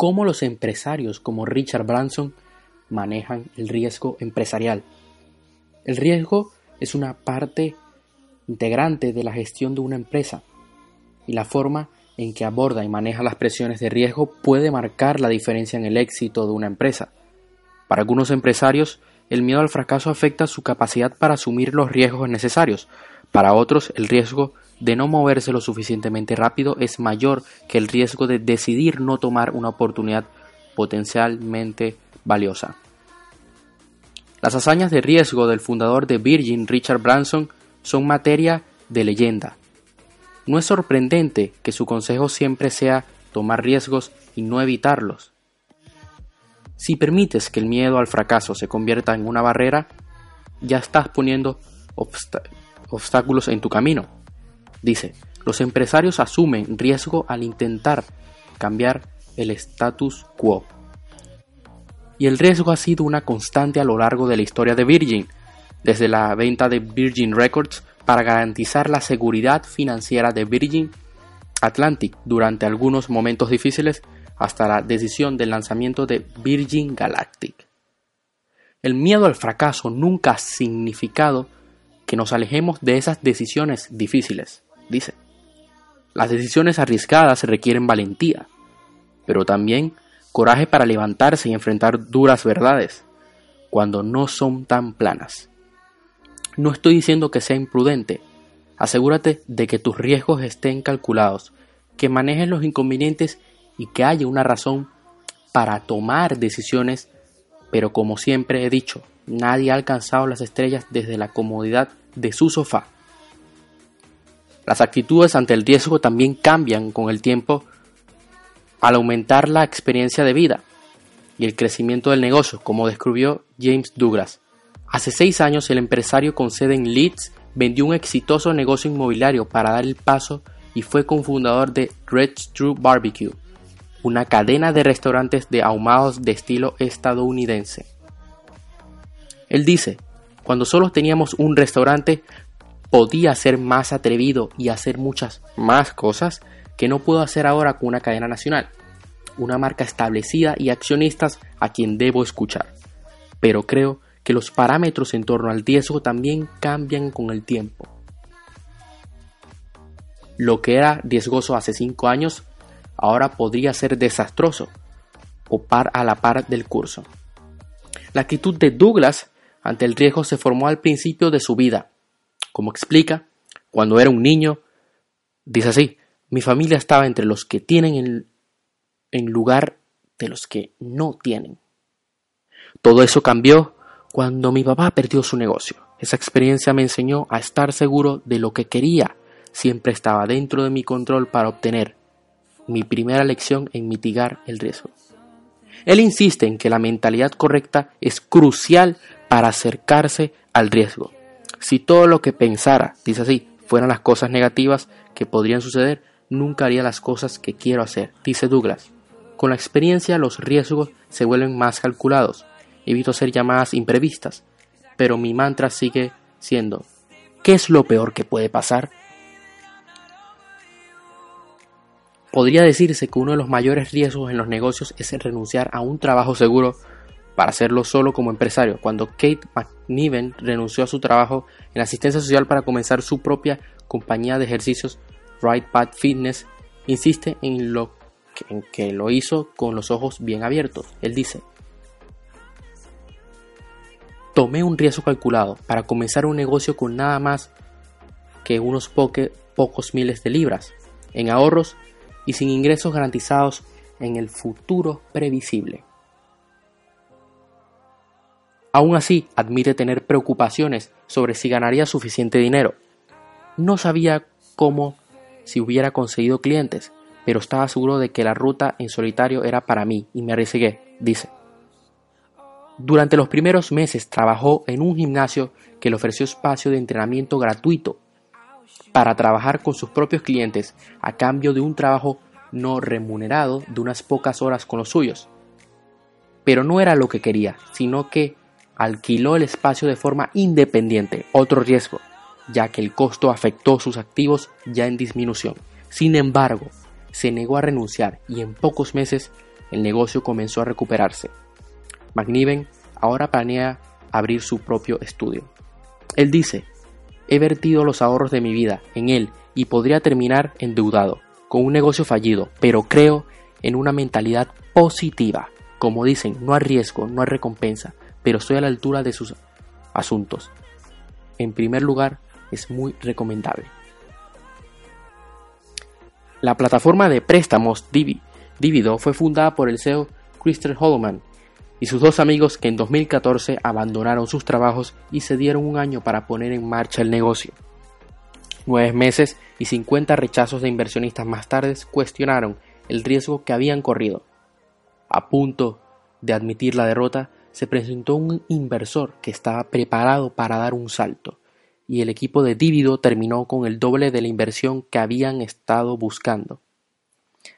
cómo los empresarios como Richard Branson manejan el riesgo empresarial. El riesgo es una parte integrante de la gestión de una empresa y la forma en que aborda y maneja las presiones de riesgo puede marcar la diferencia en el éxito de una empresa. Para algunos empresarios, el miedo al fracaso afecta su capacidad para asumir los riesgos necesarios. Para otros, el riesgo de no moverse lo suficientemente rápido es mayor que el riesgo de decidir no tomar una oportunidad potencialmente valiosa. Las hazañas de riesgo del fundador de Virgin, Richard Branson, son materia de leyenda. No es sorprendente que su consejo siempre sea tomar riesgos y no evitarlos. Si permites que el miedo al fracaso se convierta en una barrera, ya estás poniendo obstáculos en tu camino. Dice, los empresarios asumen riesgo al intentar cambiar el status quo. Y el riesgo ha sido una constante a lo largo de la historia de Virgin, desde la venta de Virgin Records para garantizar la seguridad financiera de Virgin Atlantic durante algunos momentos difíciles hasta la decisión del lanzamiento de Virgin Galactic. El miedo al fracaso nunca ha significado que nos alejemos de esas decisiones difíciles, dice. Las decisiones arriesgadas requieren valentía, pero también coraje para levantarse y enfrentar duras verdades, cuando no son tan planas. No estoy diciendo que sea imprudente, asegúrate de que tus riesgos estén calculados, que manejes los inconvenientes y que haya una razón para tomar decisiones, pero como siempre he dicho, nadie ha alcanzado las estrellas desde la comodidad de su sofá. Las actitudes ante el riesgo también cambian con el tiempo al aumentar la experiencia de vida y el crecimiento del negocio, como descubrió James Douglas. Hace seis años el empresario con sede en Leeds vendió un exitoso negocio inmobiliario para dar el paso y fue cofundador de Red True Barbecue, una cadena de restaurantes de ahumados de estilo estadounidense. Él dice, cuando solo teníamos un restaurante, podía ser más atrevido y hacer muchas más cosas que no puedo hacer ahora con una cadena nacional, una marca establecida y accionistas a quien debo escuchar. Pero creo que los parámetros en torno al riesgo también cambian con el tiempo. Lo que era riesgoso hace 5 años ahora podría ser desastroso o par a la par del curso. La actitud de Douglas ante el riesgo se formó al principio de su vida. Como explica, cuando era un niño, dice así, mi familia estaba entre los que tienen en, en lugar de los que no tienen. Todo eso cambió cuando mi papá perdió su negocio. Esa experiencia me enseñó a estar seguro de lo que quería. Siempre estaba dentro de mi control para obtener mi primera lección en mitigar el riesgo. Él insiste en que la mentalidad correcta es crucial para acercarse al riesgo. Si todo lo que pensara, dice así, fueran las cosas negativas que podrían suceder, nunca haría las cosas que quiero hacer, dice Douglas. Con la experiencia los riesgos se vuelven más calculados. Evito ser llamadas imprevistas, pero mi mantra sigue siendo, ¿qué es lo peor que puede pasar? Podría decirse que uno de los mayores riesgos en los negocios es renunciar a un trabajo seguro para hacerlo solo como empresario. Cuando Kate McNiven renunció a su trabajo en asistencia social para comenzar su propia compañía de ejercicios, Right Path Fitness insiste en, lo en que lo hizo con los ojos bien abiertos. Él dice, tomé un riesgo calculado para comenzar un negocio con nada más que unos pocos miles de libras en ahorros y sin ingresos garantizados en el futuro previsible. Aún así, admite tener preocupaciones sobre si ganaría suficiente dinero. No sabía cómo si hubiera conseguido clientes, pero estaba seguro de que la ruta en solitario era para mí y me arriesgué, dice. Durante los primeros meses trabajó en un gimnasio que le ofreció espacio de entrenamiento gratuito para trabajar con sus propios clientes a cambio de un trabajo no remunerado de unas pocas horas con los suyos. Pero no era lo que quería, sino que alquiló el espacio de forma independiente, otro riesgo, ya que el costo afectó sus activos ya en disminución. Sin embargo, se negó a renunciar y en pocos meses el negocio comenzó a recuperarse. McNiven ahora planea abrir su propio estudio. Él dice, he vertido los ahorros de mi vida en él y podría terminar endeudado, con un negocio fallido, pero creo en una mentalidad positiva. Como dicen, no hay riesgo, no hay recompensa, pero estoy a la altura de sus asuntos. En primer lugar, es muy recomendable. La plataforma de préstamos Divido fue fundada por el CEO Christopher Holloman y sus dos amigos que en 2014 abandonaron sus trabajos y se dieron un año para poner en marcha el negocio. Nueve meses y 50 rechazos de inversionistas más tarde cuestionaron el riesgo que habían corrido. A punto de admitir la derrota, se presentó un inversor que estaba preparado para dar un salto, y el equipo de Divido terminó con el doble de la inversión que habían estado buscando.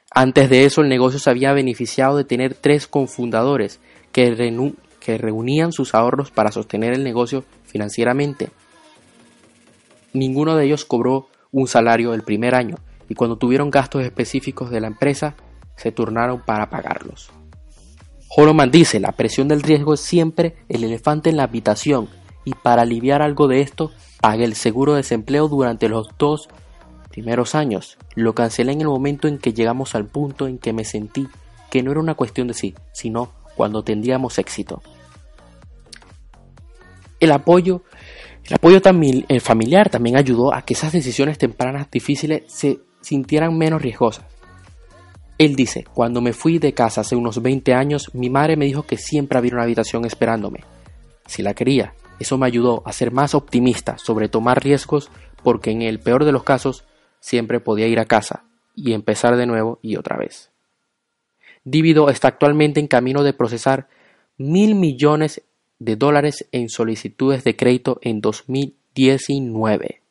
Antes de eso, el negocio se había beneficiado de tener tres confundadores que, que reunían sus ahorros para sostener el negocio financieramente. Ninguno de ellos cobró un salario el primer año y cuando tuvieron gastos específicos de la empresa se turnaron para pagarlos. Holoman dice, la presión del riesgo es siempre el elefante en la habitación y para aliviar algo de esto pagué el seguro de desempleo durante los dos primeros años. Lo cancelé en el momento en que llegamos al punto en que me sentí que no era una cuestión de sí, sino cuando tendríamos éxito. El apoyo, el apoyo el familiar también ayudó a que esas decisiones tempranas difíciles se sintieran menos riesgosas. Él dice, cuando me fui de casa hace unos 20 años, mi madre me dijo que siempre había una habitación esperándome. Si la quería, eso me ayudó a ser más optimista sobre tomar riesgos porque en el peor de los casos siempre podía ir a casa y empezar de nuevo y otra vez. Divido está actualmente en camino de procesar mil millones de dólares en solicitudes de crédito en 2019.